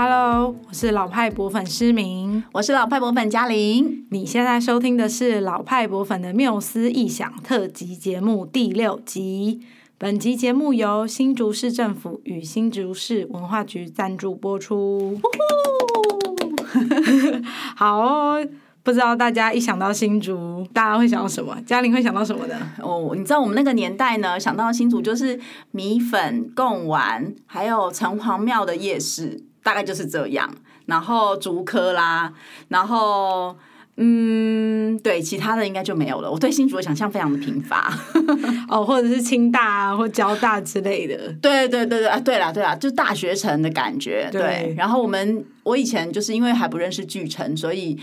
Hello，我是老派博粉诗明，我是老派博粉嘉玲。你现在收听的是老派博粉的缪斯异想特辑节目第六集。本集节目由新竹市政府与新竹市文化局赞助播出。好哦，不知道大家一想到新竹，大家会想到什么？嘉玲会想到什么的？哦，你知道我们那个年代呢，想到新竹就是米粉、贡丸，还有城隍庙的夜市。大概就是这样，然后竹科啦，然后嗯，对，其他的应该就没有了。我对新竹的想象非常的贫乏，哦，或者是清大啊，或交大之类的。对对对对啊，对啦对啦，就大学城的感觉。对，对，然后我们我以前就是因为还不认识巨城，所以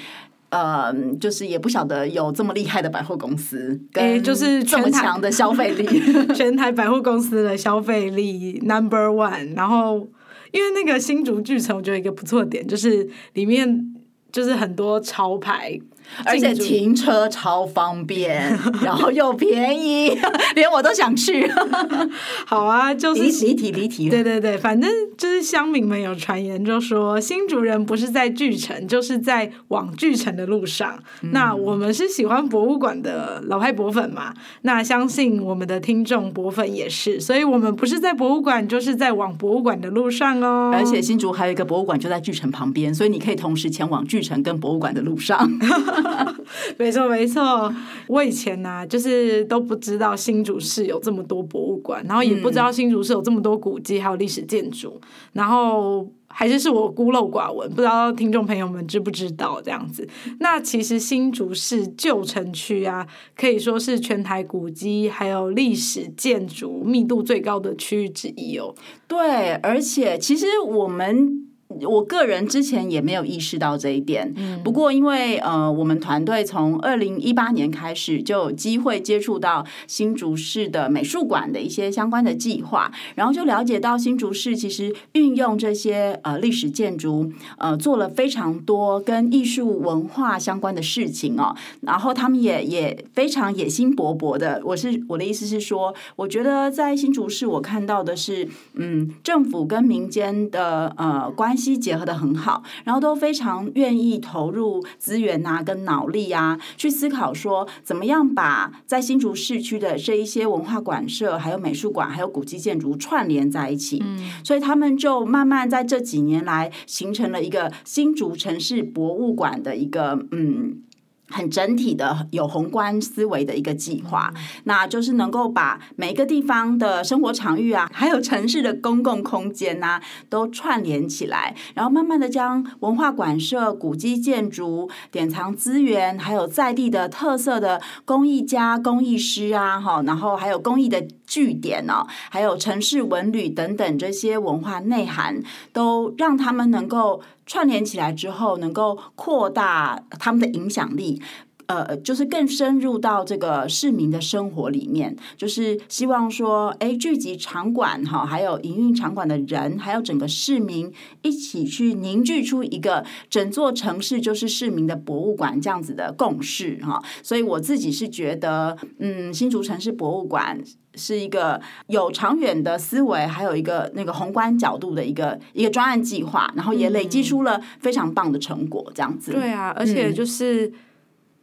呃，就是也不晓得有这么厉害的百货公司，哎，就是这么强的消费力，全台百货公司的消费力 number one，然后。因为那个新竹巨城，我觉得一个不错的点就是里面就是很多潮牌。而且停车超方便，然后又便宜，连我都想去。好啊，就是离题离题。对对对，反正就是乡民们有传言，就说新竹人不是在巨城，就是在往巨城的路上。嗯、那我们是喜欢博物馆的老派博粉嘛？那相信我们的听众博粉也是，所以我们不是在博物馆，就是在往博物馆的路上哦。而且新竹还有一个博物馆就在巨城旁边，所以你可以同时前往巨城跟博物馆的路上。没错没错，我以前呢、啊，就是都不知道新竹市有这么多博物馆，然后也不知道新竹市有这么多古迹还有历史建筑，然后还是是我孤陋寡闻，不知道听众朋友们知不知道这样子。那其实新竹市旧城区啊，可以说是全台古迹还有历史建筑密度最高的区域之一哦。对，而且其实我们。我个人之前也没有意识到这一点，不过因为呃，我们团队从二零一八年开始就有机会接触到新竹市的美术馆的一些相关的计划，然后就了解到新竹市其实运用这些呃历史建筑呃做了非常多跟艺术文化相关的事情哦，然后他们也也非常野心勃勃的。我是我的意思是说，我觉得在新竹市我看到的是嗯，政府跟民间的呃关系。结合的很好，然后都非常愿意投入资源啊，跟脑力啊，去思考说怎么样把在新竹市区的这一些文化馆舍、还有美术馆、还有古迹建筑串联在一起。嗯，所以他们就慢慢在这几年来形成了一个新竹城市博物馆的一个嗯。很整体的有宏观思维的一个计划，那就是能够把每一个地方的生活场域啊，还有城市的公共空间呐，都串联起来，然后慢慢的将文化馆舍、古迹建筑、典藏资源，还有在地的特色的工艺家、工艺师啊，哈，然后还有工艺的据点哦，还有城市文旅等等这些文化内涵，都让他们能够。串联起来之后，能够扩大他们的影响力，呃，就是更深入到这个市民的生活里面，就是希望说，哎，聚集场馆哈，还有营运场馆的人，还有整个市民一起去凝聚出一个整座城市就是市民的博物馆这样子的共识哈。所以我自己是觉得，嗯，新竹城市博物馆。是一个有长远的思维，还有一个那个宏观角度的一个一个专案计划，然后也累积出了非常棒的成果，这样子。对啊，而且就是、嗯、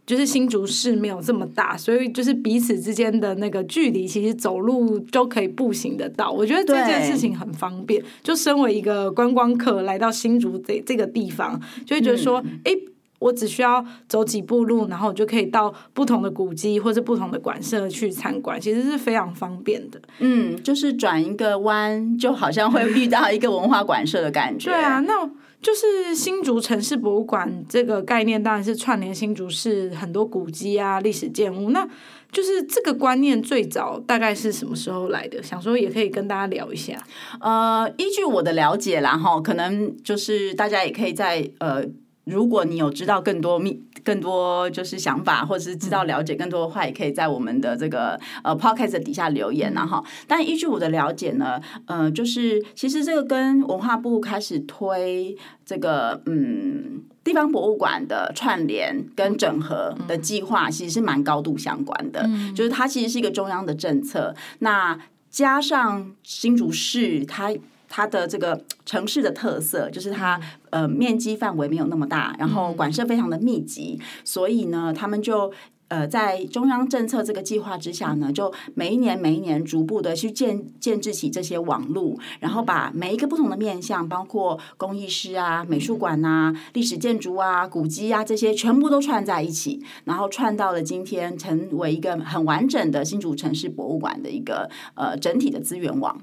就是新竹市没有这么大，所以就是彼此之间的那个距离，其实走路都可以步行得到。我觉得这件事情很方便。就身为一个观光客来到新竹这这个地方，就会觉得说，哎、嗯。我只需要走几步路，然后我就可以到不同的古迹或者不同的馆舍去参观，其实是非常方便的。嗯，就是转一个弯，就好像会遇到一个文化馆舍的感觉。对啊，那就是新竹城市博物馆这个概念，当然是串联新竹市很多古迹啊、历史建物。那就是这个观念最早大概是什么时候来的？想说也可以跟大家聊一下。呃，依据我的了解啦，哈，可能就是大家也可以在呃。如果你有知道更多秘、更多就是想法，或者是知道了解更多的话，也可以在我们的这个呃 podcast 底下留言然后，但依据我的了解呢，呃，就是其实这个跟文化部开始推这个嗯地方博物馆的串联跟整合的计划，其实是蛮高度相关的。就是它其实是一个中央的政策，那加上新竹市它。它的这个城市的特色，就是它呃面积范围没有那么大，然后馆舍非常的密集，所以呢，他们就。呃，在中央政策这个计划之下呢，就每一年每一年逐步的去建建制起这些网路，然后把每一个不同的面向，包括工艺师啊、美术馆啊、历史建筑啊、古迹啊这些，全部都串在一起，然后串到了今天，成为一个很完整的新竹城市博物馆的一个呃整体的资源网。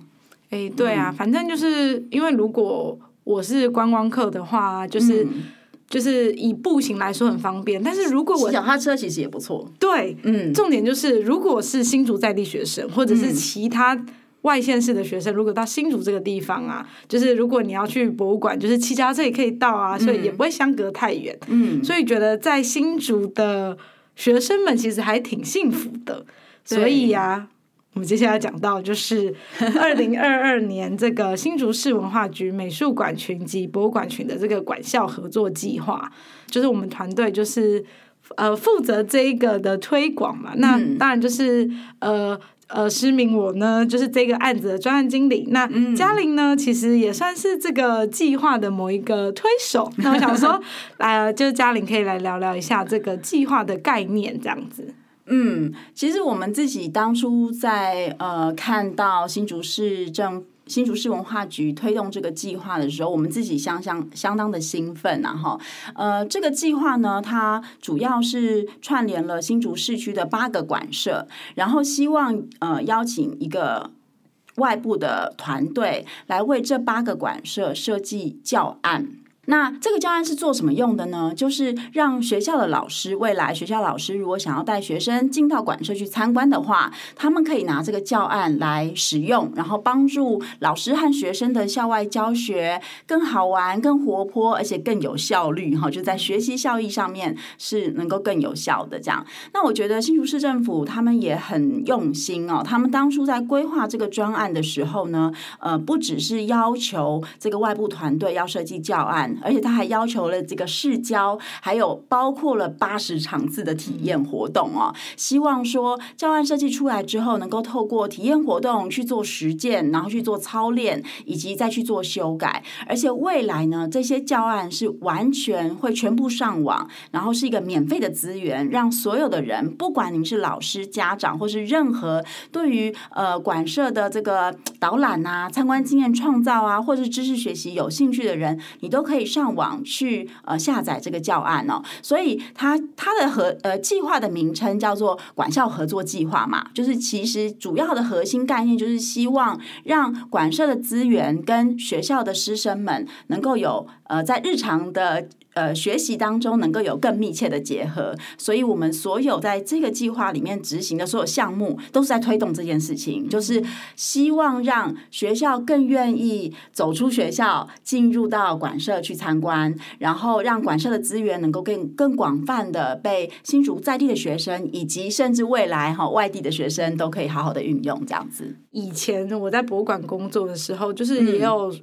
哎，对啊，嗯、反正就是因为如果我是观光客的话，就是。嗯就是以步行来说很方便，但是如果我脚踏车其实也不错。对，嗯，重点就是如果是新竹在地学生，或者是其他外县市的学生，如果到新竹这个地方啊，就是如果你要去博物馆，就是骑脚踏车也可以到啊，所以也不会相隔太远。嗯，所以觉得在新竹的学生们其实还挺幸福的。所以呀。我们接下来讲到就是二零二二年这个新竹市文化局美术馆群及博物馆群的这个管校合作计划，就是我们团队就是呃负责这一个的推广嘛。那当然就是呃呃，诗明我呢就是这个案子的专案经理。那嘉玲呢，其实也算是这个计划的某一个推手。那我想说，呃，就是嘉玲可以来聊聊一下这个计划的概念，这样子。嗯，其实我们自己当初在呃看到新竹市政新竹市文化局推动这个计划的时候，我们自己相相相当的兴奋啊哈。呃，这个计划呢，它主要是串联了新竹市区的八个馆舍，然后希望呃邀请一个外部的团队来为这八个馆舍设计教案。那这个教案是做什么用的呢？就是让学校的老师，未来学校老师如果想要带学生进到馆舍去参观的话，他们可以拿这个教案来使用，然后帮助老师和学生的校外教学更好玩、更活泼，而且更有效率。哈，就在学习效益上面是能够更有效的。这样，那我觉得新竹市政府他们也很用心哦。他们当初在规划这个专案的时候呢，呃，不只是要求这个外部团队要设计教案。而且他还要求了这个试教，还有包括了八十场次的体验活动哦。希望说教案设计出来之后，能够透过体验活动去做实践，然后去做操练，以及再去做修改。而且未来呢，这些教案是完全会全部上网，然后是一个免费的资源，让所有的人，不管您是老师、家长，或是任何对于呃馆舍的这个导览啊、参观经验创造啊，或是知识学习有兴趣的人，你都可以。上网去呃下载这个教案哦，所以它它的和呃计划的名称叫做管校合作计划嘛，就是其实主要的核心概念就是希望让管社的资源跟学校的师生们能够有呃在日常的。呃，学习当中能够有更密切的结合，所以我们所有在这个计划里面执行的所有项目，都是在推动这件事情，就是希望让学校更愿意走出学校，进入到馆舍去参观，然后让馆舍的资源能够更更广泛的被新竹在地的学生，以及甚至未来哈外地的学生都可以好好的运用这样子。以前我在博物馆工作的时候，就是也有、嗯。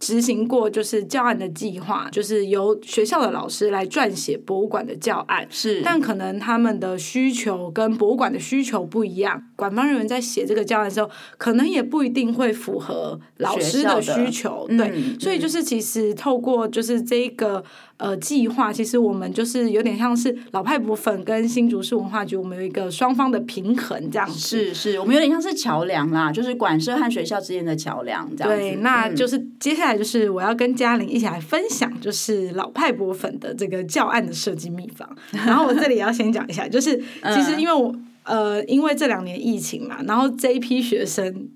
执行过就是教案的计划，就是由学校的老师来撰写博物馆的教案。是，但可能他们的需求跟博物馆的需求不一样，馆方人员在写这个教案的时候，可能也不一定会符合老师的需求。对、嗯，所以就是其实透过就是这个。呃，计划其实我们就是有点像是老派博粉跟新竹市文化局，我们有一个双方的平衡这样子。是是，我们有点像是桥梁啦，就是馆舍和学校之间的桥梁这样子。对，那就是接下来就是我要跟嘉玲一起来分享，就是老派波粉的这个教案的设计秘方。然后我这里要先讲一下，就是 其实因为我呃，因为这两年疫情嘛，然后这一批学生。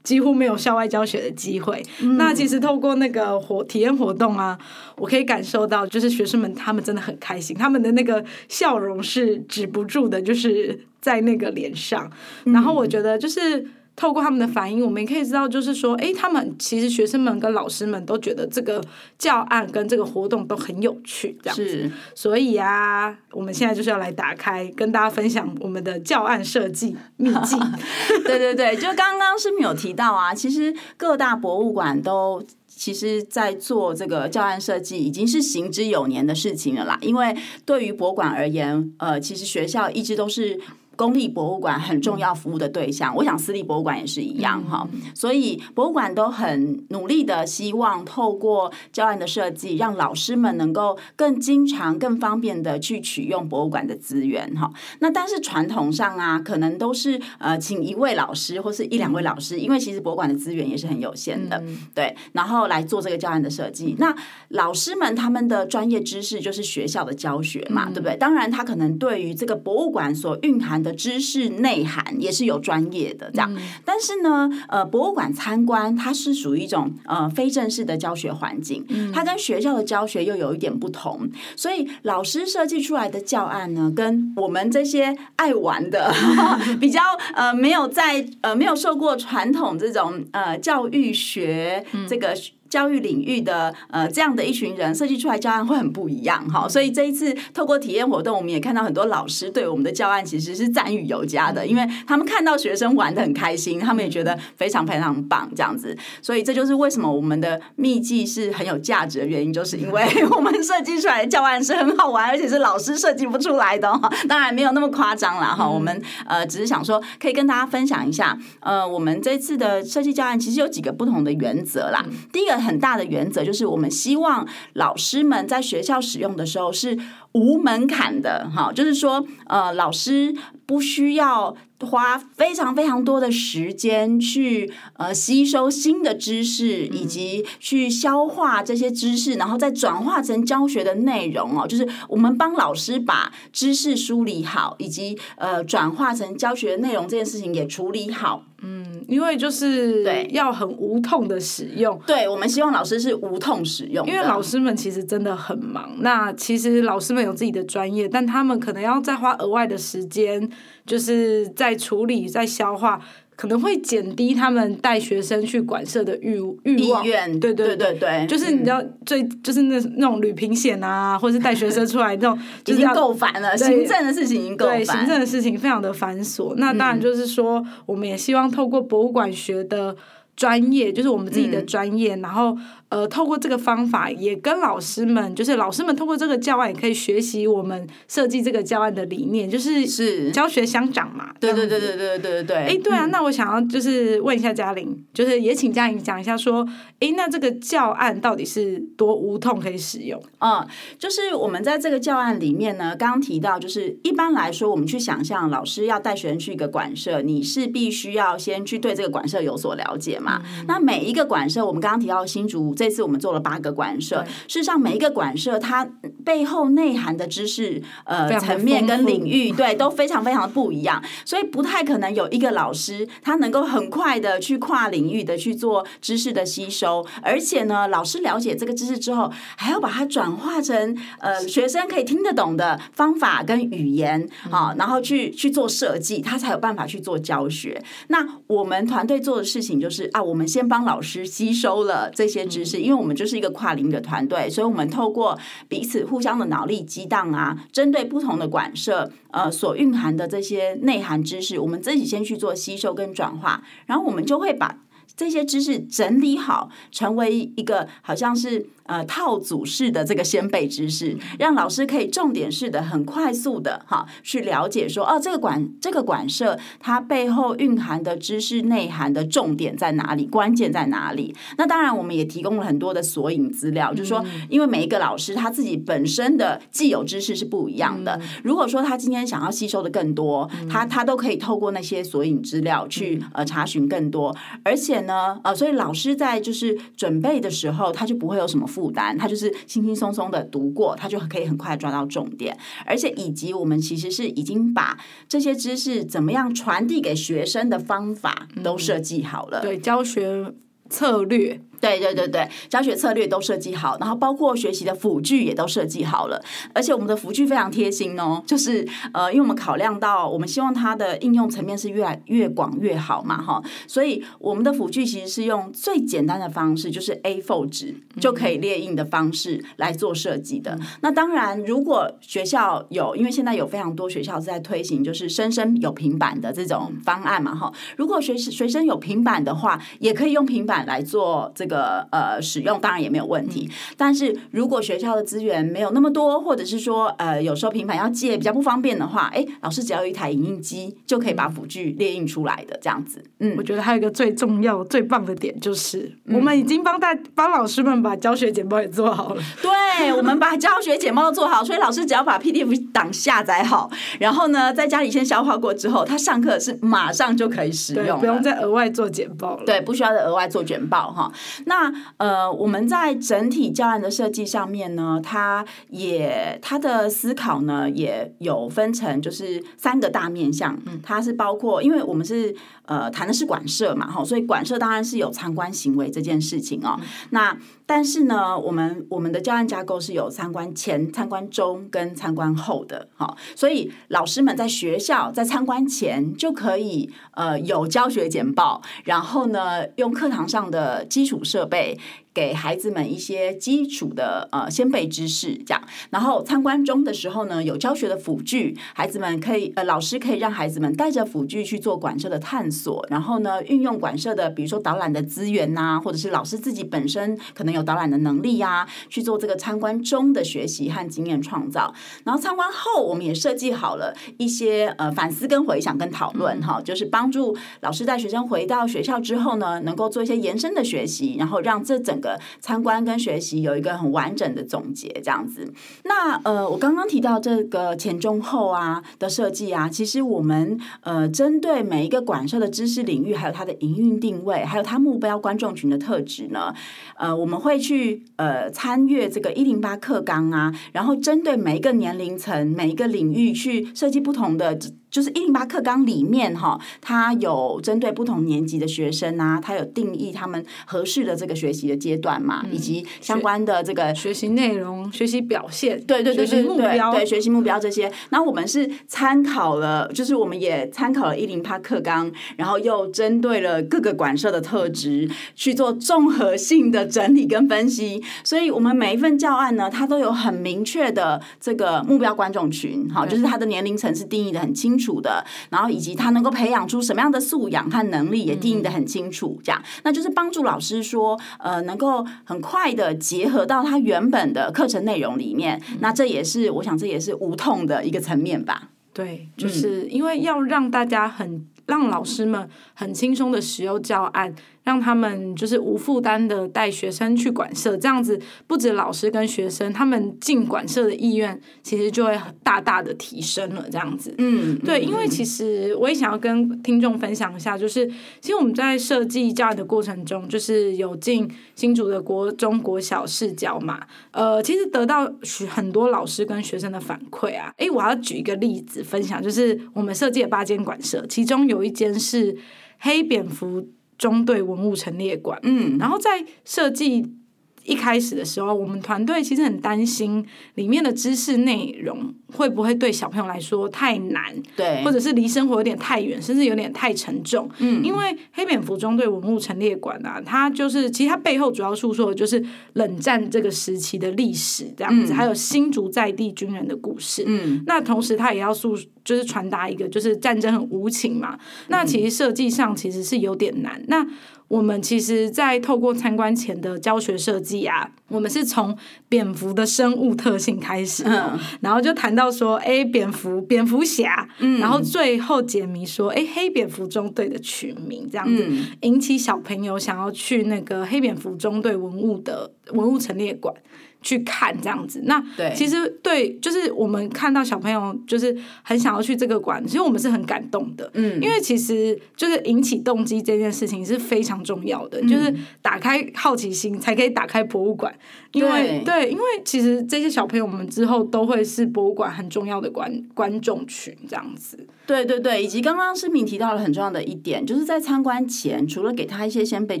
几乎没有校外教学的机会。嗯。那其实透过那个活体验活动啊，我可以感受到，就是学生们他们真的很开心，他们的那个笑容是止不住的，就是在那个脸上。然后我觉得就是。透过他们的反应，我们也可以知道，就是说，哎，他们其实学生们跟老师们都觉得这个教案跟这个活动都很有趣，这样子。是。所以啊，我们现在就是要来打开，跟大家分享我们的教案设计秘籍。对对对，就刚刚诗敏有提到啊，其实各大博物馆都其实在做这个教案设计，已经是行之有年的事情了啦。因为对于博物馆而言，呃，其实学校一直都是。公立博物馆很重要服务的对象。我想私立博物馆也是一样哈。嗯、所以博物馆都很努力的希望透过教案的设计，让老师们能够更经常、更方便的去取用博物馆的资源哈。那但是传统上啊，可能都是呃请一位老师或是一两位老师，因为其实博物馆的资源也是很有限的，嗯、对，然后来做这个教案的设计。那老师们他们的专业知识就是学校的教学嘛，嗯、对不对？当然，他可能对于这个博物馆所蕴含的知识内涵也是有专业的这样。嗯、但是呢，呃，博物馆参观它是属于一种呃非正式的教学环境，它跟学校的教学又有一点不同。所以老师设计出来的教案呢，跟我们这些爱玩的 比较呃没有在呃没有受过传统这种呃教育学这个。教育领域的呃这样的一群人设计出来教案会很不一样哈，所以这一次透过体验活动，我们也看到很多老师对我们的教案其实是赞誉有加的，因为他们看到学生玩的很开心，他们也觉得非常非常棒这样子，所以这就是为什么我们的秘技是很有价值的原因，就是因为我们设计出来的教案是很好玩，而且是老师设计不出来的哈，当然没有那么夸张啦哈，我们呃只是想说可以跟大家分享一下，呃我们这次的设计教案其实有几个不同的原则啦，第一个。很大的原则就是，我们希望老师们在学校使用的时候是无门槛的，哈，就是说，呃，老师不需要花非常非常多的时间去呃吸收新的知识，以及去消化这些知识，然后再转化成教学的内容哦。就是我们帮老师把知识梳理好，以及呃转化成教学内容这件事情也处理好。嗯，因为就是对要很无痛的使用，对，我们希望老师是无痛使用，因为老师们其实真的很忙。那其实老师们有自己的专业，但他们可能要再花额外的时间，就是在处理、在消化。可能会减低他们带学生去馆舍的欲欲望，对对对对，就是你知道最就是那那种旅平险啊，或是带学生出来那种，已经够烦了。行政的事情已经够烦，行政的事情非常的繁琐。那当然就是说，我们也希望透过博物馆学的专业，就是我们自己的专业，然后。呃，透过这个方法，也跟老师们，就是老师们透过这个教案，也可以学习我们设计这个教案的理念，就是是教学相长嘛。对对对对对对对对。哎，对啊，那我想要就是问一下嘉玲，就是也请嘉玲讲一下，说，哎，那这个教案到底是多无痛可以使用？嗯，就是我们在这个教案里面呢，刚刚提到，就是一般来说，我们去想象老师要带学生去一个馆舍，你是必须要先去对这个馆舍有所了解嘛。嗯、那每一个馆舍，我们刚刚提到新竹。这次我们做了八个馆舍，事实上每一个馆舍它背后内涵的知识呃层面跟领域，对，都非常非常的不一样，所以不太可能有一个老师他能够很快的去跨领域的去做知识的吸收，而且呢，老师了解这个知识之后，还要把它转化成呃学生可以听得懂的方法跟语言啊，然后去去做设计，他才有办法去做教学。那我们团队做的事情就是啊，我们先帮老师吸收了这些知识。是因为我们就是一个跨领域的团队，所以我们透过彼此互相的脑力激荡啊，针对不同的管社，呃，所蕴含的这些内涵知识，我们自己先去做吸收跟转化，然后我们就会把这些知识整理好，成为一个好像是。呃，套组式的这个先备知识，让老师可以重点式的、很快速的哈去了解说，哦，这个馆这个馆舍它背后蕴含的知识内涵的重点在哪里，关键在哪里？那当然，我们也提供了很多的索引资料，就是说，因为每一个老师他自己本身的既有知识是不一样的。如果说他今天想要吸收的更多，他他都可以透过那些索引资料去呃查询更多。而且呢，呃，所以老师在就是准备的时候，他就不会有什么。负担，他就是轻轻松松的读过，他就可以很快抓到重点，而且以及我们其实是已经把这些知识怎么样传递给学生的方法都设计好了，嗯、对教学策略。对对对对，教学策略都设计好，然后包括学习的辅具也都设计好了，而且我们的辅具非常贴心哦，就是呃，因为我们考量到我们希望它的应用层面是越来越广越好嘛，哈，所以我们的辅具其实是用最简单的方式，就是 A4 纸就可以列印的方式来做设计的。嗯、那当然，如果学校有，因为现在有非常多学校是在推行，就是生生有平板的这种方案嘛，哈，如果学学生有平板的话，也可以用平板来做这个。个呃使用，当然也没有问题。但是如果学校的资源没有那么多，或者是说呃有时候平板要借比较不方便的话，哎，老师只要有一台影印机就可以把辅具列印出来的这样子。嗯，我觉得还有一个最重要、最棒的点就是，我们已经帮大帮老师们把教学简报也做好了。对，我们把教学简报都做好，所以老师只要把 PDF 档下载好，然后呢，在家里先消化过之后，他上课是马上就可以使用，不用再额外做简报了。对，不需要再额外做简报哈。那呃，我们在整体教案的设计上面呢，它也它的思考呢也有分成，就是三个大面向。嗯，它是包括，因为我们是呃谈的是馆舍嘛，哈，所以馆舍当然是有参观行为这件事情哦。嗯，那但是呢，我们我们的教案架构是有参观前、参观中跟参观后的，哈，所以老师们在学校在参观前就可以呃有教学简报，然后呢用课堂上的基础设备。给孩子们一些基础的呃先备知识，这样，然后参观中的时候呢，有教学的辅具，孩子们可以呃老师可以让孩子们带着辅具去做馆舍的探索，然后呢运用馆舍的比如说导览的资源呐、或者是老师自己本身可能有导览的能力呀、去做这个参观中的学习和经验创造。然后参观后，我们也设计好了一些呃反思跟回想跟讨论哈、就是帮助老师带学生回到学校之后呢，能够做一些延伸的学习，然后让这整个参观跟学习有一个很完整的总结，这样子。那呃，我刚刚提到这个前中后啊的设计啊，其实我们呃针对每一个馆舍的知识领域，还有它的营运定位，还有它目标观众群的特质呢，呃，我们会去呃参阅这个一零八课纲啊，然后针对每一个年龄层、每一个领域去设计不同的。就是一零八课纲里面哈，它有针对不同年级的学生啊，它有定义他们合适的这个学习的阶段嘛，以及相关的这个学习内容、学习表现，对对对对，目标对学习目标这些。那我们是参考了，就是我们也参考了一零八课纲，然后又针对了各个馆舍的特质去做综合性的整理跟分析。所以我们每一份教案呢，它都有很明确的这个目标观众群，好，就是它的年龄层是定义的很清楚。楚的，然后以及他能够培养出什么样的素养和能力，也定义的很清楚。这样，那就是帮助老师说，呃，能够很快的结合到他原本的课程内容里面。那这也是，我想这也是无痛的一个层面吧。对，就是因为要让大家很让老师们很轻松的使用教案。让他们就是无负担的带学生去管社，这样子不止老师跟学生，他们进管社的意愿其实就会大大的提升了。这样子，嗯，对，因为其实我也想要跟听众分享一下，就是其实我们在设计教育的过程中，就是有进新竹的国中国小视角嘛，呃，其实得到许很多老师跟学生的反馈啊。诶，我要举一个例子分享，就是我们设计了八间馆舍，其中有一间是黑蝙蝠中队文物陈列馆，嗯，然后在设计一开始的时候，我们团队其实很担心里面的知识内容会不会对小朋友来说太难，对，或者是离生活有点太远，甚至有点太沉重。嗯，因为黑蝙蝠中队文物陈列馆啊，它就是其实它背后主要诉说的就是冷战这个时期的历史这样子，嗯，还有新竹在地军人的故事。嗯，那同时它也要诉就是传达一个就是战争很无情嘛。那其实设计上其实是有点难。那我们其实，在透过参观前的教学设计啊，我们是从蝙蝠的生物特性开始，嗯，然后就谈到说，哎，蝙蝠，蝙蝠侠，嗯，然后最后解谜说，哎，黑蝙蝠中队的取名这样子，嗯，引起小朋友想要去那个黑蝙蝠中队文物的文物陈列馆。去看这样子，那其实对，就是我们看到小朋友就是很想要去这个馆，其实我们是很感动的，嗯，因为其实就是引起动机这件事情是非常重要的，嗯，就是打开好奇心才可以打开博物馆，因为对，因为其实这些小朋友们之后都会是博物馆很重要的观观众群这样子。对对对，以及刚刚诗敏提到了很重要的一点，就是在参观前，除了给他一些先辈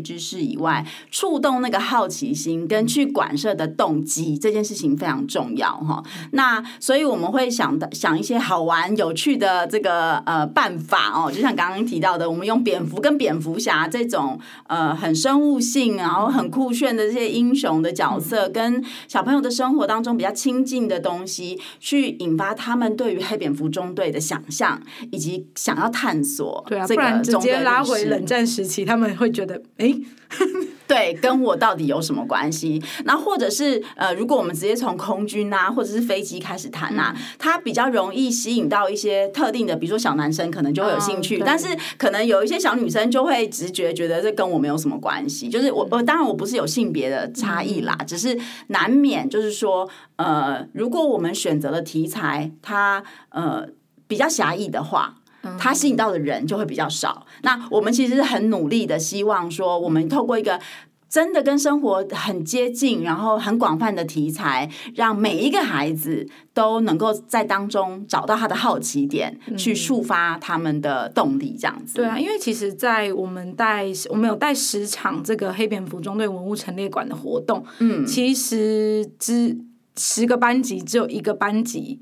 知识以外，触动那个好奇心跟去馆舍的动机，这件事情非常重要哈。那所以我们会想的想一些好玩有趣的这个呃办法哦，就像刚刚提到的，我们用蝙蝠跟蝙蝠侠这种呃很生物性，然后很酷炫的这些英雄的角色，跟小朋友的生活当中比较亲近的东西，去引发他们对于黑蝙蝠中队的想象。以及想要探索，对啊，不然直接拉回冷战时期，他们会觉得，哎，对，跟我到底有什么关系？那或者是呃，如果我们直接从空军啊，或者是飞机开始谈啊，嗯、它比较容易吸引到一些特定的，比如说小男生可能就会有兴趣，哦、但是可能有一些小女生就会直觉觉得这跟我没有什么关系。就是我我当然我不是有性别的差异啦，嗯、只是难免就是说呃，如果我们选择的题材它呃比较狭义的话。他吸引到的人就会比较少。那我们其实是很努力的，希望说我们透过一个真的跟生活很接近，然后很广泛的题材，让每一个孩子都能够在当中找到他的好奇点，去触发他们的动力，这样子。对啊，因为其实，在我们带我们有带十场这个黑蝙蝠中队文物陈列馆的活动，嗯，其实只十个班级只有一个班级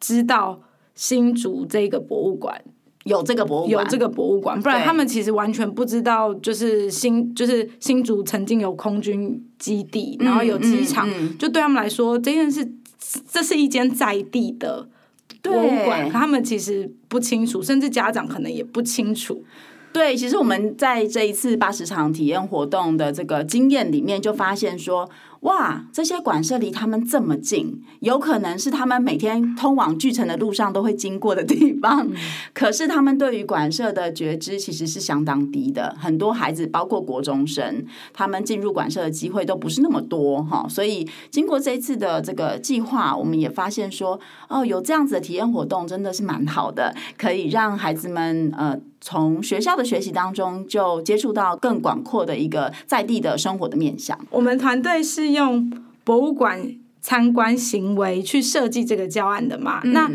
知道。新竹这个博物馆有这个博物馆，有这个博物馆，不然他们其实完全不知道，就是新就是新竹曾经有空军基地，然后有机场，嗯嗯嗯、就对他们来说，这件事这是一间在地的博物馆，对他们其实不清楚，甚至家长可能也不清楚。对，其实我们在这一次八十场体验活动的这个经验里面，就发现说。哇，这些馆舍离他们这么近，有可能是他们每天通往巨城的路上都会经过的地方。嗯、可是他们对于馆舍的觉知其实是相当低的。很多孩子，包括国中生，他们进入馆舍的机会都不是那么多哈。所以经过这一次的这个计划，我们也发现说，哦，有这样子的体验活动真的是蛮好的，可以让孩子们呃从学校的学习当中就接触到更广阔的一个在地的生活的面向。我们团队是。用博物馆参观行为去设计这个教案的嘛？嗯、那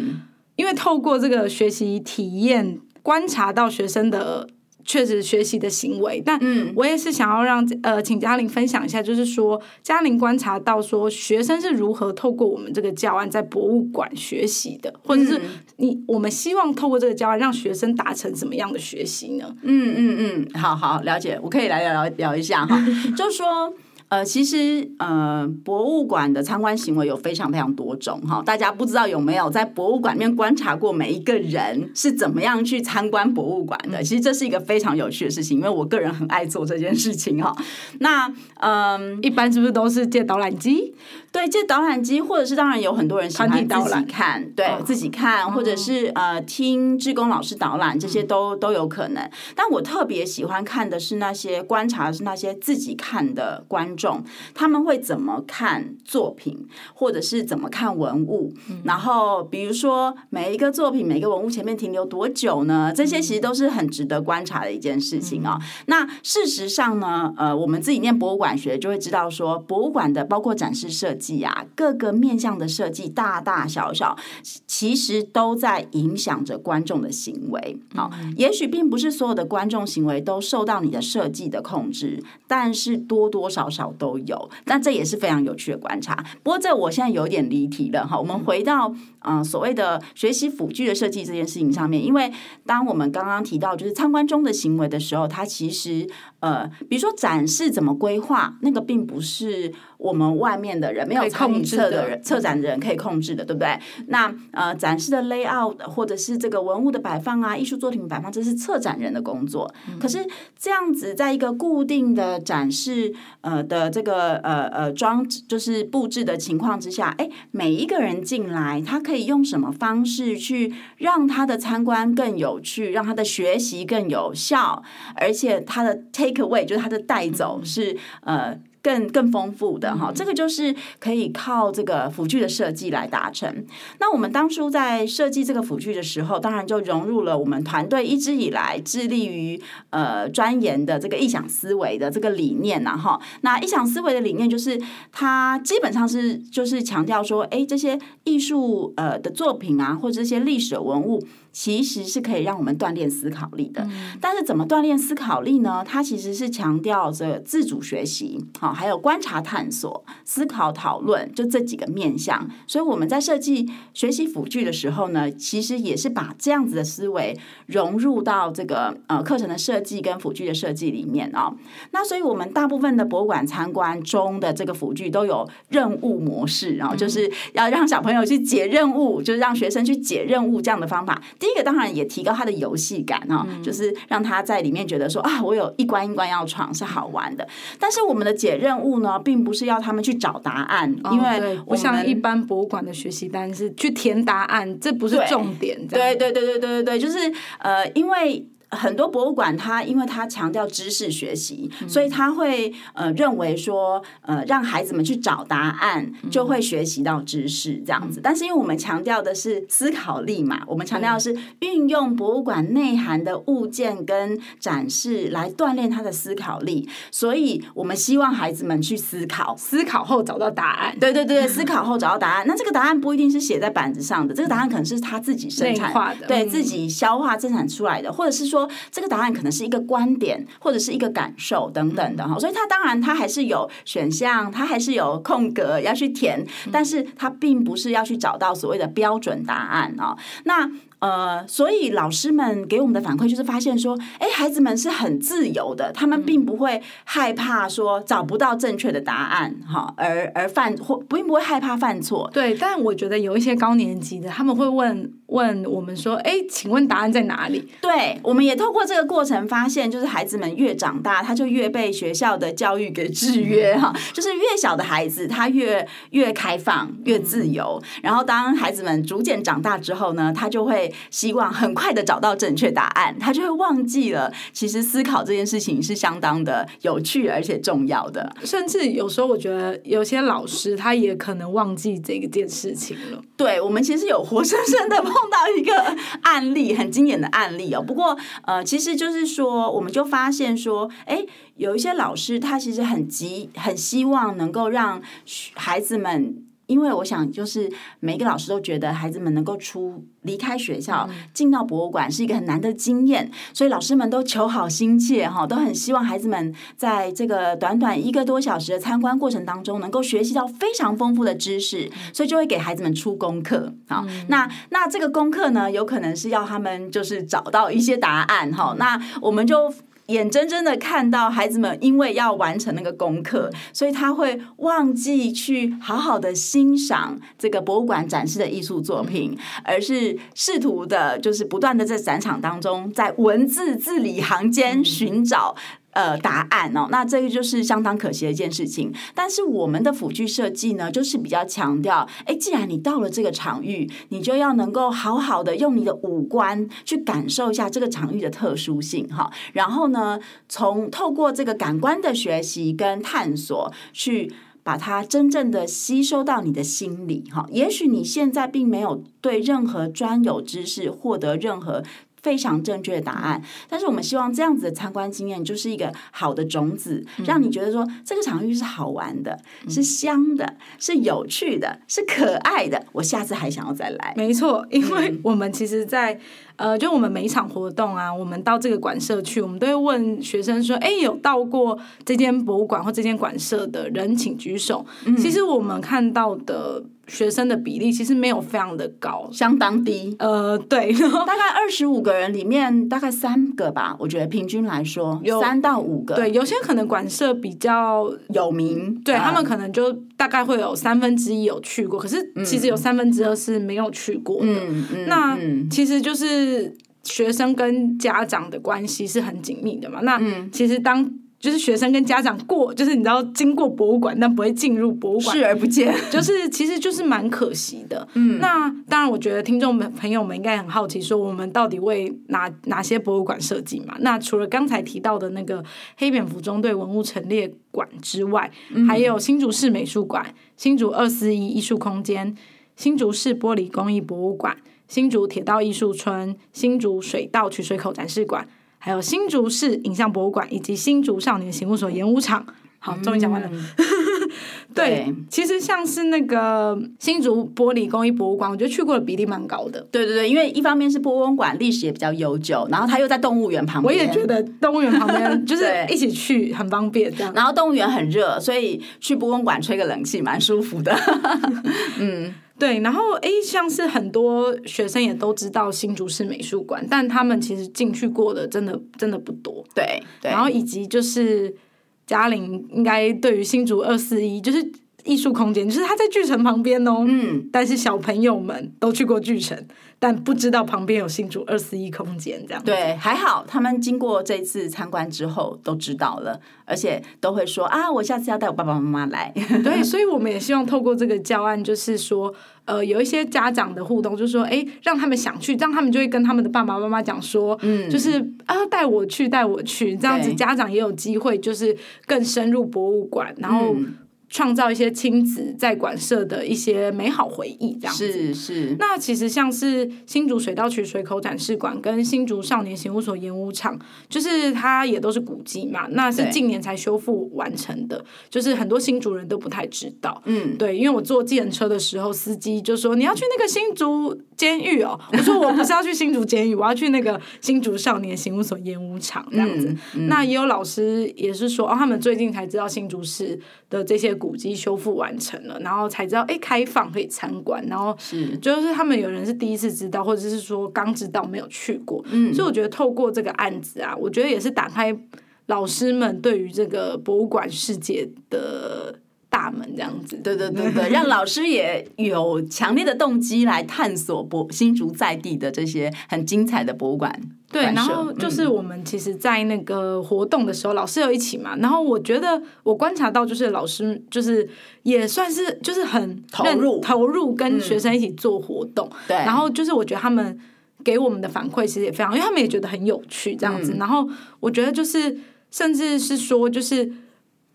因为透过这个学习体验，观察到学生的确实学习的行为，但我也是想要让呃，请嘉玲分享一下，就是说嘉玲观察到说学生是如何透过我们这个教案在博物馆学习的，或者是你我们希望透过这个教案让学生达成什么样的学习呢？嗯嗯嗯，好好了解，我可以来聊聊聊一下哈，就是说。呃，其实呃，博物馆的参观行为有非常非常多种哈。大家不知道有没有在博物馆里面观察过每一个人是怎么样去参观博物馆的？其实这是一个非常有趣的事情，因为我个人很爱做这件事情哈。那嗯，呃、一般是不是都是借导览机？对，这导览机，或者是当然有很多人喜欢自己看，对，自己看，或者是呃听志工老师导览，这些都都有可能。但我特别喜欢看的是那些观察的是那些自己看的观众，他们会怎么看作品，或者是怎么看文物。然后比如说每一个作品、每个文物前面停留多久呢？这些其实都是很值得观察的一件事情哦。那事实上呢，呃，我们自己念博物馆学就会知道说，博物馆的包括展示设计。啊，各个面向的设计，大大小小，其实都在影响着观众的行为。好，也许并不是所有的观众行为都受到你的设计的控制，但是多多少少都有。但这也是非常有趣的观察。不过这我现在有点离题了哈，我们回到嗯、呃、所谓的学习辅具的设计这件事情上面，因为当我们刚刚提到就是参观中的行为的时候，它其实呃，比如说展示怎么规划，那个并不是我们外面的人没有参与策的人、策展的人可以控制的，对不对？那呃，展示的 layout 或者是这个文物的摆放啊，艺术作品摆放，这是策展人的工作。嗯、可是这样子，在一个固定的展示呃的这个呃呃装置就是布置的情况之下，哎，每一个人进来，他可以用什么方式去让他的参观更有趣，让他的学习更有效，而且他的 take away 就是它的带走是、嗯、呃。更更丰富的哈，这个就是可以靠这个辅具的设计来达成。那我们当初在设计这个辅具的时候，当然就融入了我们团队一直以来致力于呃钻研的这个异想思维的这个理念呐哈。那异想思维的理念就是，它基本上是就是强调说，哎，这些艺术呃的作品啊，或者这些历史的文物。其实是可以让我们锻炼思考力的，但是怎么锻炼思考力呢？它其实是强调着自主学习，好，还有观察、探索、思考、讨论，就这几个面向。所以我们在设计学习辅具的时候呢，其实也是把这样子的思维融入到这个呃课程的设计跟辅具的设计里面啊。那所以我们大部分的博物馆参观中的这个辅具都有任务模式，然后就是要让小朋友去解任务，就是让学生去解任务这样的方法。第一个当然也提高他的游戏感啊，嗯、就是让他在里面觉得说啊，我有一关一关要闯是好玩的。但是我们的解任务呢，并不是要他们去找答案，哦、因为不像一般博物馆的学习单是去填答案，这不是重点。对对对对对对对，就是呃，因为。很多博物馆，它因为它强调知识学习，嗯、所以他会呃认为说，呃让孩子们去找答案，就会学习到知识这样子。嗯、但是因为我们强调的是思考力嘛，我们强调的是运用博物馆内涵的物件跟展示来锻炼他的思考力，所以我们希望孩子们去思考，思考后找到答案。对对对，思考 后找到答案。那这个答案不一定是写在板子上的，这个答案可能是他自己生产的，对、嗯、自己消化生产出来的，或者是说。说这个答案可能是一个观点，或者是一个感受等等的哈，所以它当然它还是有选项，它还是有空格要去填，但是它并不是要去找到所谓的标准答案啊。那呃，所以老师们给我们的反馈就是发现说，哎，孩子们是很自由的，他们并不会害怕说找不到正确的答案哈，而而犯或并不会害怕犯错。对，但我觉得有一些高年级的他们会问问我们说，哎，请问答案在哪里？对，我们也透过这个过程发现，就是孩子们越长大，他就越被学校的教育给制约哈，就是越小的孩子他越越开放越自由，然后当孩子们逐渐长大之后呢，他就会。希望很快的找到正确答案，他就会忘记了，其实思考这件事情是相当的有趣而且重要的。甚至有时候，我觉得有些老师他也可能忘记这个件事情了。对，我们其实有活生生的碰到一个案例，很经典的案例哦。不过，呃，其实就是说，我们就发现说，哎，有一些老师他其实很急，很希望能够让孩子们。因为我想，就是每一个老师都觉得孩子们能够出离开学校进到博物馆是一个很难的经验，所以老师们都求好心切哈，都很希望孩子们在这个短短一个多小时的参观过程当中，能够学习到非常丰富的知识，所以就会给孩子们出功课啊。那那这个功课呢，有可能是要他们就是找到一些答案哈。那我们就。眼睁睁的看到孩子们因为要完成那个功课，所以他会忘记去好好的欣赏这个博物馆展示的艺术作品，而是试图的，就是不断的在展场当中，在文字字里行间寻找。呃，答案哦，那这个就是相当可惜的一件事情。但是我们的辅具设计呢，就是比较强调，哎，既然你到了这个场域，你就要能够好好的用你的五官去感受一下这个场域的特殊性哈。然后呢，从透过这个感官的学习跟探索，去把它真正的吸收到你的心里哈。也许你现在并没有对任何专有知识获得任何。非常正确的答案，但是我们希望这样子的参观经验就是一个好的种子，让你觉得说这个场域是好玩的，是香的，是有趣的，是可爱的，我下次还想要再来。没错，因为我们其实在，在呃，就我们每一场活动啊，我们到这个馆舍去，我们都会问学生说：“哎，有到过这间博物馆或这间馆舍的人，请举手。”其实我们看到的。学生的比例其实没有非常的高，相当低。呃，对，大概二十五个人里面大概三个吧，我觉得平均来说有三到五个。对，有些可能馆舍比较有名，对、嗯、他们可能就大概会有三分之一有去过，可是其实有三分之二是没有去过的。嗯嗯、那其实就是学生跟家长的关系是很紧密的嘛。那其实当就是学生跟家长过，就是你知道经过博物馆，但不会进入博物馆，视而不见，就是其实就是蛮可惜的。嗯，那当然，我觉得听众们朋友们应该很好奇，说我们到底为哪哪些博物馆设计嘛？那除了刚才提到的那个黑蝙蝠中队文物陈列馆之外，嗯、还有新竹市美术馆、新竹二四一艺术空间、新竹市玻璃工艺博物馆、新竹铁道艺术村、新竹水道取水口展示馆。还有新竹市影像博物馆以及新竹少年刑务所演武场，好，终于讲完了。对，对其实像是那个新竹玻璃工艺博物馆，我觉得去过的比例蛮高的。对对对，因为一方面是博物馆历史也比较悠久，然后它又在动物园旁边，我也觉得动物园旁边 就是一起去很方便这样。然后动物园很热，所以去博物馆吹个冷气蛮舒服的。嗯。对，然后诶，像是很多学生也都知道新竹市美术馆，但他们其实进去过的真的真的不多。对，对，然后以及就是嘉玲应该对于新竹二四一就是艺术空间，就是他在巨城旁边哦。嗯，但是小朋友们都去过巨城，但不知道旁边有新竹二四一空间这样。对，还好他们经过这次参观之后都知道了，而且都会说啊，我下次要带我爸爸妈妈来。对，所以我们也希望透过这个教案，就是说，呃，有一些家长的互动，就是说，哎，让他们想去，这样他们就会跟他们的爸爸妈妈讲说，嗯，就是啊，带我去，带我去，这样子家长也有机会，就是更深入博物馆，然后。创造一些亲子在馆舍的一些美好回忆，这样子是是。那其实像是新竹水道渠水口展示馆跟新竹少年刑务所演武场，就是它也都是古迹嘛，那是近年才修复完成的，就是很多新竹人都不太知道。嗯，对，因为我坐计程车的时候，司机就说你要去那个新竹监狱哦，我说我不是要去新竹监狱，我要去那个新竹少年刑务所演武场这样子。嗯嗯、那也有老师也是说，哦，他们最近才知道新竹市的这些。古迹修复完成了，然后才知道哎，开放可以参观，然后是就是他们有人是第一次知道，或者是说刚知道没有去过，嗯，所以我觉得透过这个案子啊，我觉得也是打开老师们对于这个博物馆世界的大门，这样子，对对对对，让老师也有强烈的动机来探索博新竹在地的这些很精彩的博物馆。对，然后就是我们其实，在那个活动的时候，嗯、老师有一起嘛。然后我觉得我观察到，就是老师就是也算是就是很投入投入跟学生一起做活动。对、嗯，然后就是我觉得他们给我们的反馈其实也非常，因为他们也觉得很有趣这样子。嗯、然后我觉得就是甚至是说就是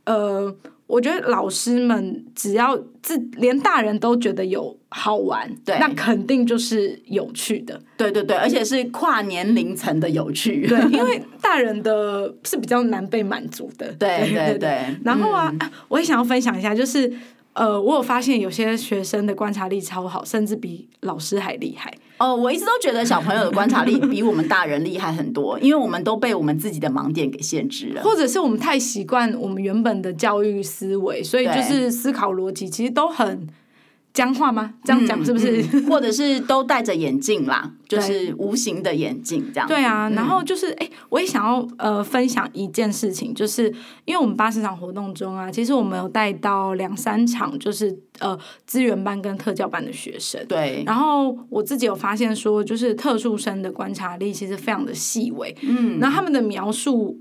呃。我觉得老师们只要自连大人都觉得有好玩，对，那肯定就是有趣的。对对对，而且是跨年龄层的有趣。对，因为大人的是比较难被满足的。对对对。然后啊，嗯、我也想要分享一下，就是呃，我有发现有些学生的观察力超好，甚至比老师还厉害。哦，我一直都觉得小朋友的观察力比我们大人厉害很多，因为我们都被我们自己的盲点给限制了，或者是我们太习惯我们原本的教育思维，所以就是思考逻辑其实都很。僵化吗？这样讲是不是？嗯、或者是都戴着眼镜啦，就是无形的眼镜这样。对啊，然后就是哎、欸，我也想要呃分享一件事情，就是因为我们八十场活动中啊，其实我们有带到两三场，就是呃资源班跟特教班的学生。对。然后我自己有发现说，就是特殊生的观察力其实非常的细微。嗯。然后他们的描述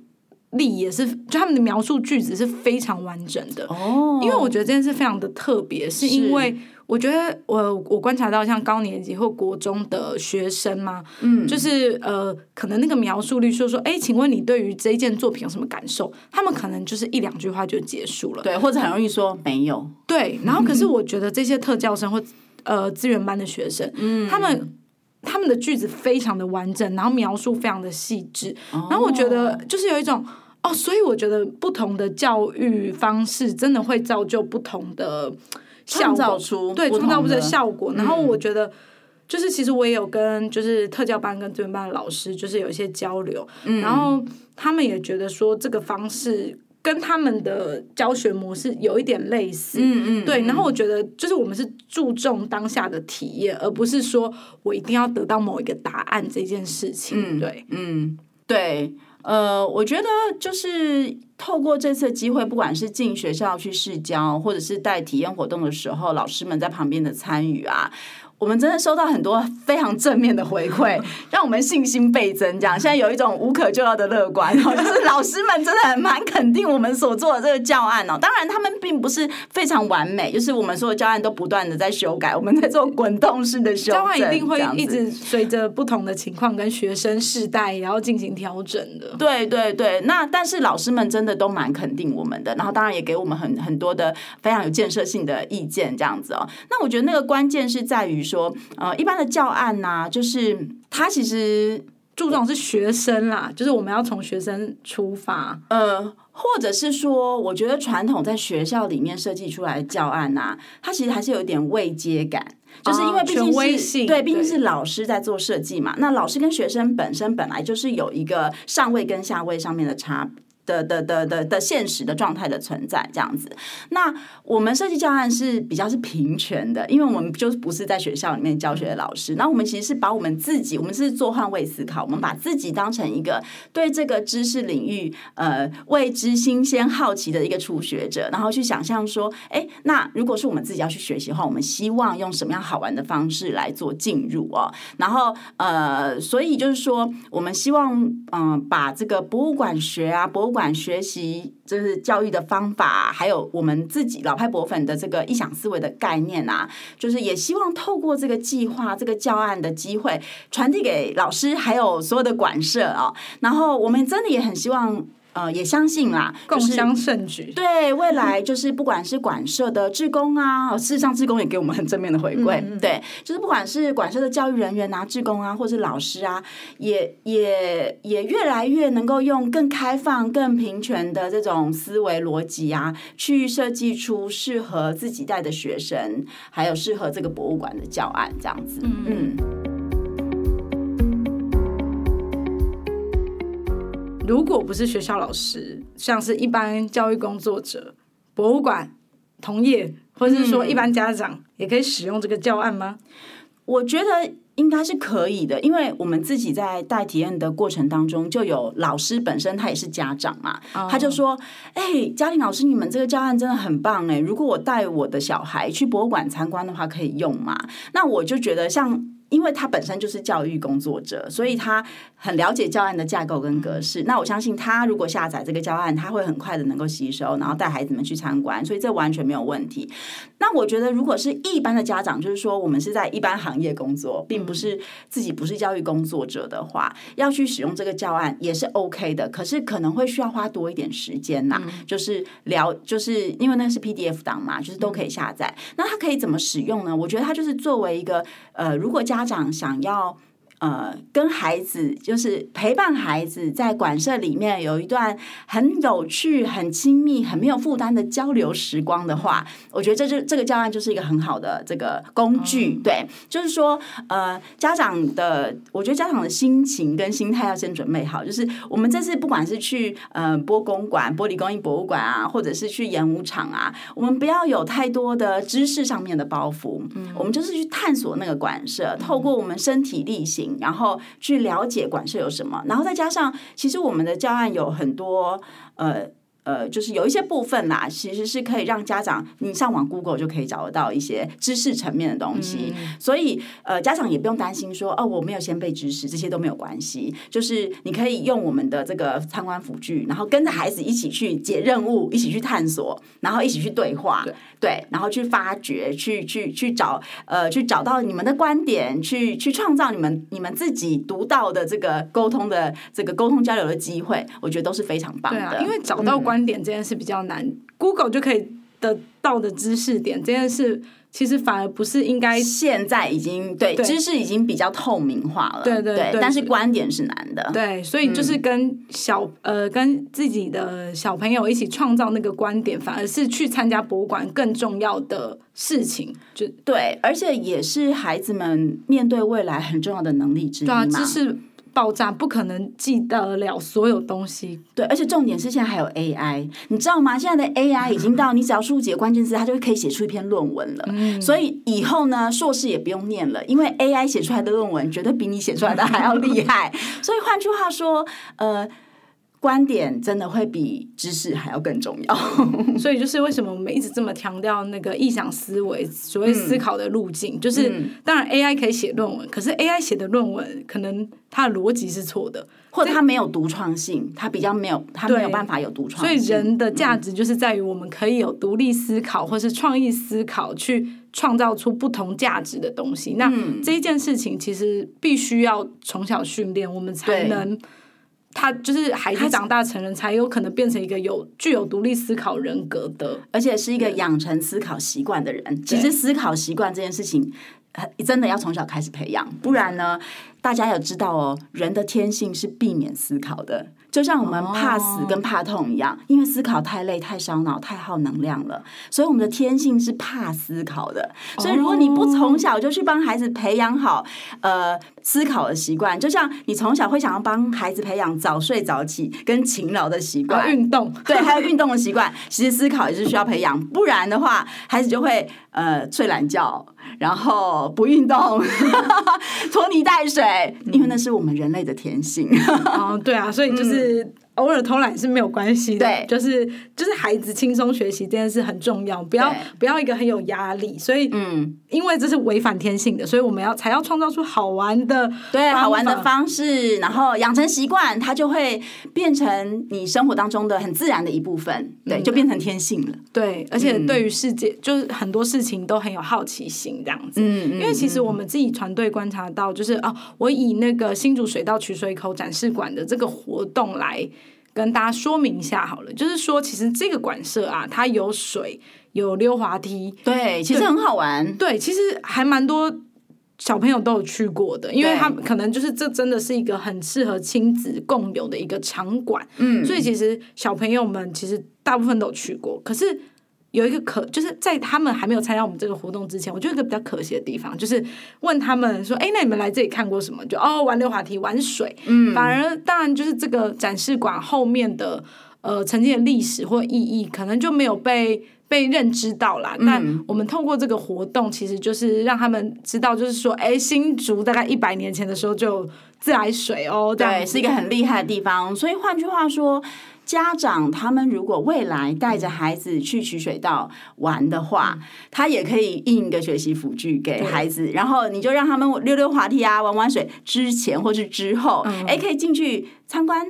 力也是，就他们的描述句子是非常完整的。哦。因为我觉得这件事非常的特别，是因为。我觉得我我观察到像高年级或国中的学生嘛，嗯，就是呃，可能那个描述率说说，哎，请问你对于这一件作品有什么感受？他们可能就是一两句话就结束了，对，或者很容易说没有，对。然后可是 我觉得这些特教生或呃资源班的学生，嗯，他们他们的句子非常的完整，然后描述非常的细致，然后我觉得就是有一种哦，所以我觉得不同的教育方式真的会造就不同的。创造出对创造出的效果，然后我觉得就是其实我也有跟就是特教班跟资源班的老师就是有一些交流，嗯、然后他们也觉得说这个方式跟他们的教学模式有一点类似，嗯嗯，对，然后我觉得就是我们是注重当下的体验，而不是说我一定要得到某一个答案这件事情，对，嗯，对。呃，我觉得就是透过这次机会，不管是进学校去试教，或者是带体验活动的时候，老师们在旁边的参与啊。我们真的收到很多非常正面的回馈，让我们信心倍增。这样，现在有一种无可救药的乐观，就是老师们真的很蛮肯定我们所做的这个教案哦。当然，他们并不是非常完美，就是我们所有教案都不断的在修改，我们在做滚动式的修改。教案一定会一直随着不同的情况跟学生世代然后进行调整的。对对对，那但是老师们真的都蛮肯定我们的，然后当然也给我们很很多的非常有建设性的意见，这样子哦。那我觉得那个关键是在于。说呃，一般的教案呐、啊，就是他其实注重是学生啦，就是我们要从学生出发，呃，或者是说，我觉得传统在学校里面设计出来的教案呐、啊，它其实还是有一点未接感，就是因为毕竟是、对，毕竟是老师在做设计嘛，那老师跟学生本身本来就是有一个上位跟下位上面的差。的的的的的现实的状态的存在这样子。那我们设计教案是比较是平权的，因为我们就不是在学校里面教学的老师，那我们其实是把我们自己，我们是做换位思考，我们把自己当成一个对这个知识领域呃未知、新鲜、好奇的一个初学者，然后去想象说，哎，那如果是我们自己要去学习的话，我们希望用什么样好玩的方式来做进入哦？然后呃，所以就是说，我们希望嗯、把这个博物馆学啊，博物馆学习就是教育的方法，还有我们自己老派博粉的这个异想思维的概念啊，就是也希望透过这个计划、这个教案的机会，传递给老师还有所有的管社啊、然后我们真的也很希望。呃，也相信啦，共襄盛举。对，未来就是不管是馆社的志工啊，事实上志工也给我们很正面的回馈。嗯嗯对，就是不管是管社的教育人员啊、志工啊，或是老师啊，也也也越来越能够用更开放、更平权的这种思维逻辑啊，去设计出适合自己带的学生，还有适合这个博物馆的教案，这样子。嗯。嗯如果不是学校老师，像是一般教育工作者、博物馆同业，或者是说一般家长，也可以使用这个教案吗？我觉得应该是可以的，因为我们自己在带体验的过程当中，就有老师本身他也是家长嘛，他就说：“哎，嘉玲老师，你们这个教案真的很棒哎！如果我带我的小孩去博物馆参观的话，可以用吗？”那我就觉得像。因为他本身就是教育工作者，所以他很了解教案的架构跟格式。那我相信他如果下载这个教案，他会很快的能够吸收，然后带孩子们去参观，所以这完全没有问题。那我觉得，如果是一般的家长，就是说我们是在一般行业工作，并不是自己不是教育工作者的话，要去使用这个教案也是 OK 的。可是可能会需要花多一点时间呐，就是聊，就是因为那是 PDF 档嘛，就是都可以下载。那它可以怎么使用呢？我觉得它就是作为一个呃，如果家家长想要。呃，跟孩子就是陪伴孩子在馆舍里面有一段很有趣、很亲密、很没有负担的交流时光的话，我觉得这就这个教案就是一个很好的这个工具。嗯、对，就是说，呃，家长的，我觉得家长的心情跟心态要先准备好。就是我们这次不管是去呃波公馆、玻璃工艺博物馆啊，或者是去演武场啊，我们不要有太多的知识上面的包袱。嗯，我们就是去探索那个馆舍，透过我们身体力行。然后去了解馆舍有什么，然后再加上，其实我们的教案有很多呃。呃，就是有一些部分啦，其实是可以让家长你上网 Google 就可以找得到一些知识层面的东西，嗯、所以呃，家长也不用担心说哦，我没有先备知识，这些都没有关系。就是你可以用我们的这个参观辅具，然后跟着孩子一起去解任务，一起去探索，然后一起去对话，对，对，然后去发掘，去去去找呃，去找到你们的观点，去去创造你们你们自己独到的这个沟通的这个沟通交流的机会，我觉得都是非常棒的，啊、因为找到观。观点这件事比较难，Google 就可以得到的知识点这件事，其实反而不是应该。现在已经对，对知识已经比较透明化了，对对对，对，但是观点是难的，对，所以就是跟小、嗯、呃跟自己的小朋友一起创造那个观点，反而是去参加博物馆更重要的事情，就对，而且也是孩子们面对未来很重要的能力之一嘛，知识。爆炸不可能记得了所有东西，对，而且重点是现在还有 AI，你知道吗？现在的 AI 已经到你只要输入几个关键字，它就可以写出一篇论文了。嗯，所以以后呢，硕士也不用念了，因为 AI 写出来的论文绝对比你写出来的还要厉害。所以换句话说，呃。观点真的会比知识还要更重要，所以就是为什么我们一直这么强调那个异想思维，所谓思考的路径，嗯、就是当然 AI 可以写论文，可是 AI 写的论文可能它的逻辑是错的，或者它没有独创性，它比较没有，它没有办法有独创性。所以人的价值就是在于我们可以有独立思考，或是创意思考，去创造出不同价值的东西。那这一件事情其实必须要从小训练，我们才能。他就是孩子长大成人，才有可能变成一个有具有独立思考人格的，而且是一个养成思考习惯的人。其实思考习惯这件事情，真的要从小开始培养，不然呢，大家有知道哦，人的天性是避免思考的。就像我们怕死跟怕痛一样，因为思考太累、太烧脑、太耗能量了，所以我们的天性是怕思考的。所以如果你不从小就去帮孩子培养好呃思考的习惯，就像你从小会想要帮孩子培养早睡早起跟勤劳的习惯、运动，对，还有运动的习惯，其实思考也是需要培养，不然的话，孩子就会呃睡懒觉，然后不运动，拖泥带水，因为那是我们人类的天性。哦，对啊，所以就是。是偶尔偷懒是没有关系的，对，就是就是孩子轻松学习这件事很重要，不要不要一个很有压力，所以嗯，因为这是违反天性的，所以我们要才要创造出好玩的，对，好玩的方式，然后养成习惯，它就会变成你生活当中的很自然的一部分，对，嗯、就变成天性了，对，而且对于世界、嗯、就是很多事情都很有好奇心这样子，嗯，因为其实我们自己团队观察到，就是哦，我以那个新竹水道取水口展示馆的这个活动来。跟大家说明一下好了，就是说，其实这个馆舍啊，它有水，有溜滑梯，对，其实很好玩。对，其实还蛮多小朋友都有去过的，因为他可能就是这真的是一个很适合亲子共有的一个场馆。嗯，所以其实小朋友们其实大部分都有去过，可是。有一个可就是在他们还没有参加我们这个活动之前，我觉得一个比较可惜的地方，就是问他们说：“哎，那你们来这里看过什么？”就哦，玩溜滑梯、玩水。嗯，反而当然就是这个展示馆后面的呃曾经的历史或意义，可能就没有被被认知到啦。那、嗯、我们透过这个活动，其实就是让他们知道，就是说，哎，新竹大概一百年前的时候就有自来水哦，对，是一个很厉害的地方。所以换句话说。家长他们如果未来带着孩子去取水道玩的话，嗯、他也可以印一个学习辅具给孩子，然后你就让他们溜溜滑梯啊，玩玩水之前或是之后，哎、嗯，可以进去参观，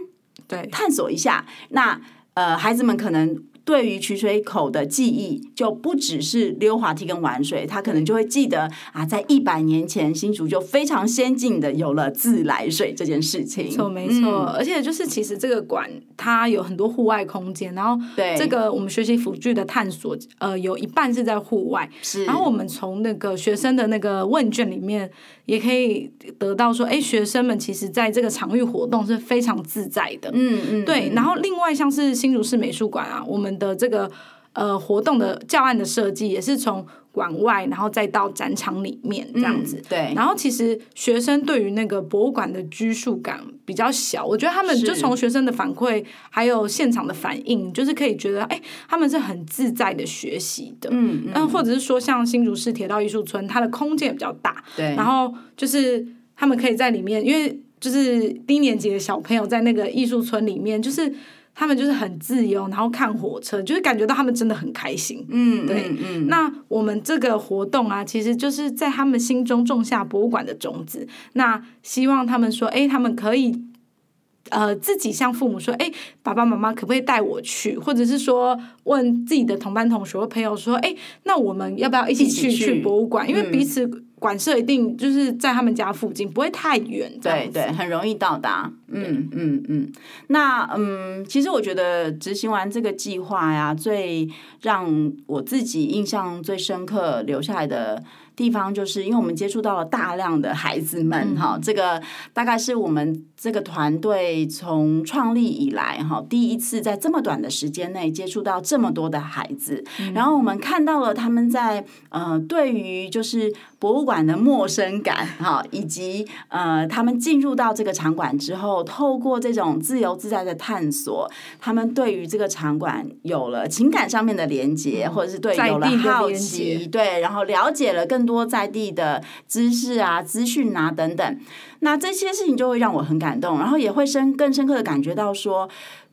对，探索一下。那呃，孩子们可能。对于取水口的记忆，就不只是溜滑梯跟玩水，他可能就会记得啊，在一百年前，新竹就非常先进的有了自来水这件事情。没错，没错。嗯、而且就是其实这个馆它有很多户外空间，然后对这个我们学习辅具的探索，呃，有一半是在户外。是。然后我们从那个学生的那个问卷里面，也可以得到说，哎，学生们其实在这个场域活动是非常自在的。嗯嗯。对。然后另外像是新竹市美术馆啊，我们的这个呃活动的教案的设计也是从馆外，然后再到展场里面这样子。嗯、对。然后其实学生对于那个博物馆的拘束感比较小，我觉得他们就从学生的反馈还有现场的反应，就是可以觉得，哎，他们是很自在的学习的。嗯嗯。或者是说，像新竹市铁道艺术村，它的空间也比较大。对。然后就是他们可以在里面，因为就是低年级的小朋友在那个艺术村里面，就是。他们就是很自由，然后看火车，就是感觉到他们真的很开心。嗯，对。嗯，嗯，那我们这个活动啊，其实就是在他们心中种下博物馆的种子。那希望他们说，哎，他们可以呃自己向父母说，哎，爸爸妈妈可不可以带我去？或者是说问自己的同班同学或朋友说，哎，那我们要不要一起去去博物馆？因为彼此。馆舍一定就是在他们家附近，不会太远，对对，很容易到达。嗯嗯嗯。那嗯，其实我觉得执行完这个计划呀，最让我自己印象最深刻留下来的地方，就是因为我们接触到了大量的孩子们哈、嗯，这个大概是我们这个团队从创立以来哈，第一次在这么短的时间内接触到这么多的孩子，嗯、然后我们看到了他们在呃，对于就是博物馆的陌生感哈，以及呃，他们进入到这个场馆之后，透过这种自由自在的探索，他们对于这个场馆有了情感上面的连接，或者是对有了好奇，对，然后了解了更。更多在地的知识啊、资讯啊等等，那这些事情就会让我很感动，然后也会深更深刻的感觉到说，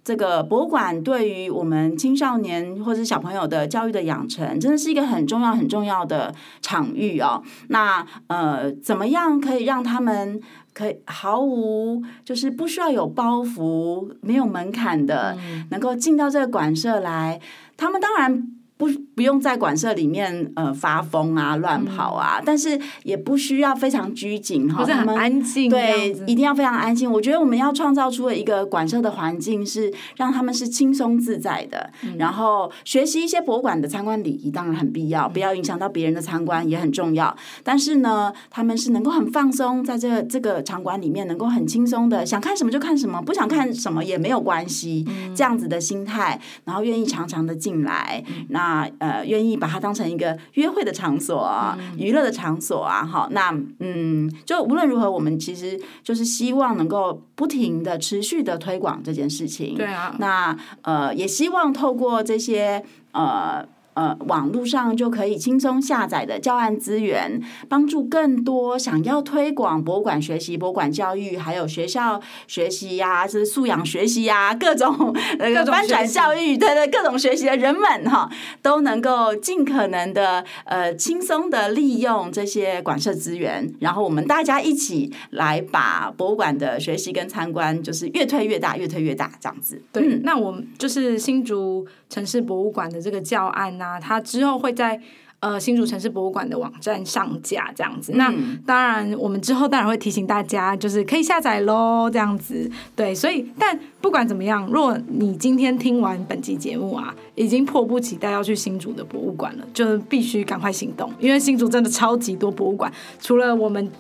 这个博物馆对于我们青少年或者小朋友的教育的养成，真的是一个很重要很重要的场域哦。那呃，怎么样可以让他们可以毫无就是不需要有包袱、没有门槛的，能够进到这个馆舍来？他们当然。不不用在馆舍里面呃发疯啊乱跑啊，嗯、但是也不需要非常拘谨哈，很安静，对，一定要非常安静。我觉得我们要创造出的一个馆舍的环境，是让他们是轻松自在的，嗯、然后学习一些博物馆的参观礼仪当然很必要，不要影响到别人的参观也很重要。但是呢，他们是能够很放松，在这个这个场馆里面能够很轻松的想看什么就看什么，不想看什么也没有关系，嗯、这样子的心态，然后愿意常常的进来，嗯、那。啊，呃，愿意把它当成一个约会的场所啊，嗯、娱乐的场所啊，好，那嗯，就无论如何，我们其实就是希望能够不停的、持续的推广这件事情。对啊，那呃，也希望透过这些呃。呃，网络上就可以轻松下载的教案资源，帮助更多想要推广博物馆学习、博物馆教育，还有学校学习呀、是素养学习呀、啊，各种那个翻转教育，对对，各种学习的人们哈，都能够尽可能的呃轻松的利用这些馆舍资源，然后我们大家一起来把博物馆的学习跟参观，就是越推越大，越推越大这样子。对，嗯、那我们就是新竹城市博物馆的这个教案呐、啊。那它之后会在呃新竹城市博物馆的网站上架这样子。嗯、那当然，我们之后当然会提醒大家，就是可以下载喽，这样子。对，所以但不管怎么样，如果你今天听完本期节目啊，已经迫不及待要去新竹的博物馆了，就必须赶快行动，因为新竹真的超级多博物馆，除了我们。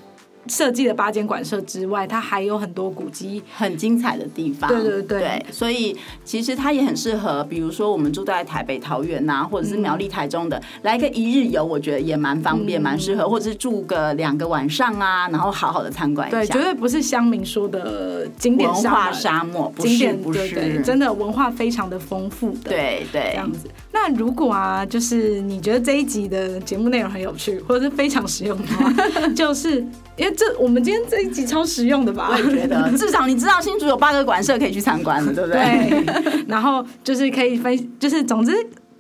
设计的八间馆舍之外，它还有很多古迹很精彩的地方。对对对，对，所以其实它也很适合，比如说我们住在台北、桃园呐、啊，或者是苗栗、台中的，嗯、来个一日游，我觉得也蛮方便、蛮适、嗯、合，或者是住个两个晚上啊，然后好好的参观一下。对，绝对不是乡民说的景点文化沙漠，不是不是，真的文化非常的丰富的。对对，这样子。那如果啊，就是你觉得这一集的节目内容很有趣，或者是非常实用的话，就是因为这我们今天这。一集超实用的吧？我也觉得，至少你知道新竹有八个馆舍可以去参观了，对不对？对。然后就是可以分，就是总之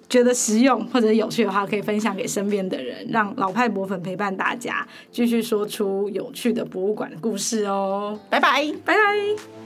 觉得实用或者有趣的话，可以分享给身边的人，让老派博粉陪伴大家，继续说出有趣的博物馆故事哦。拜拜，拜拜。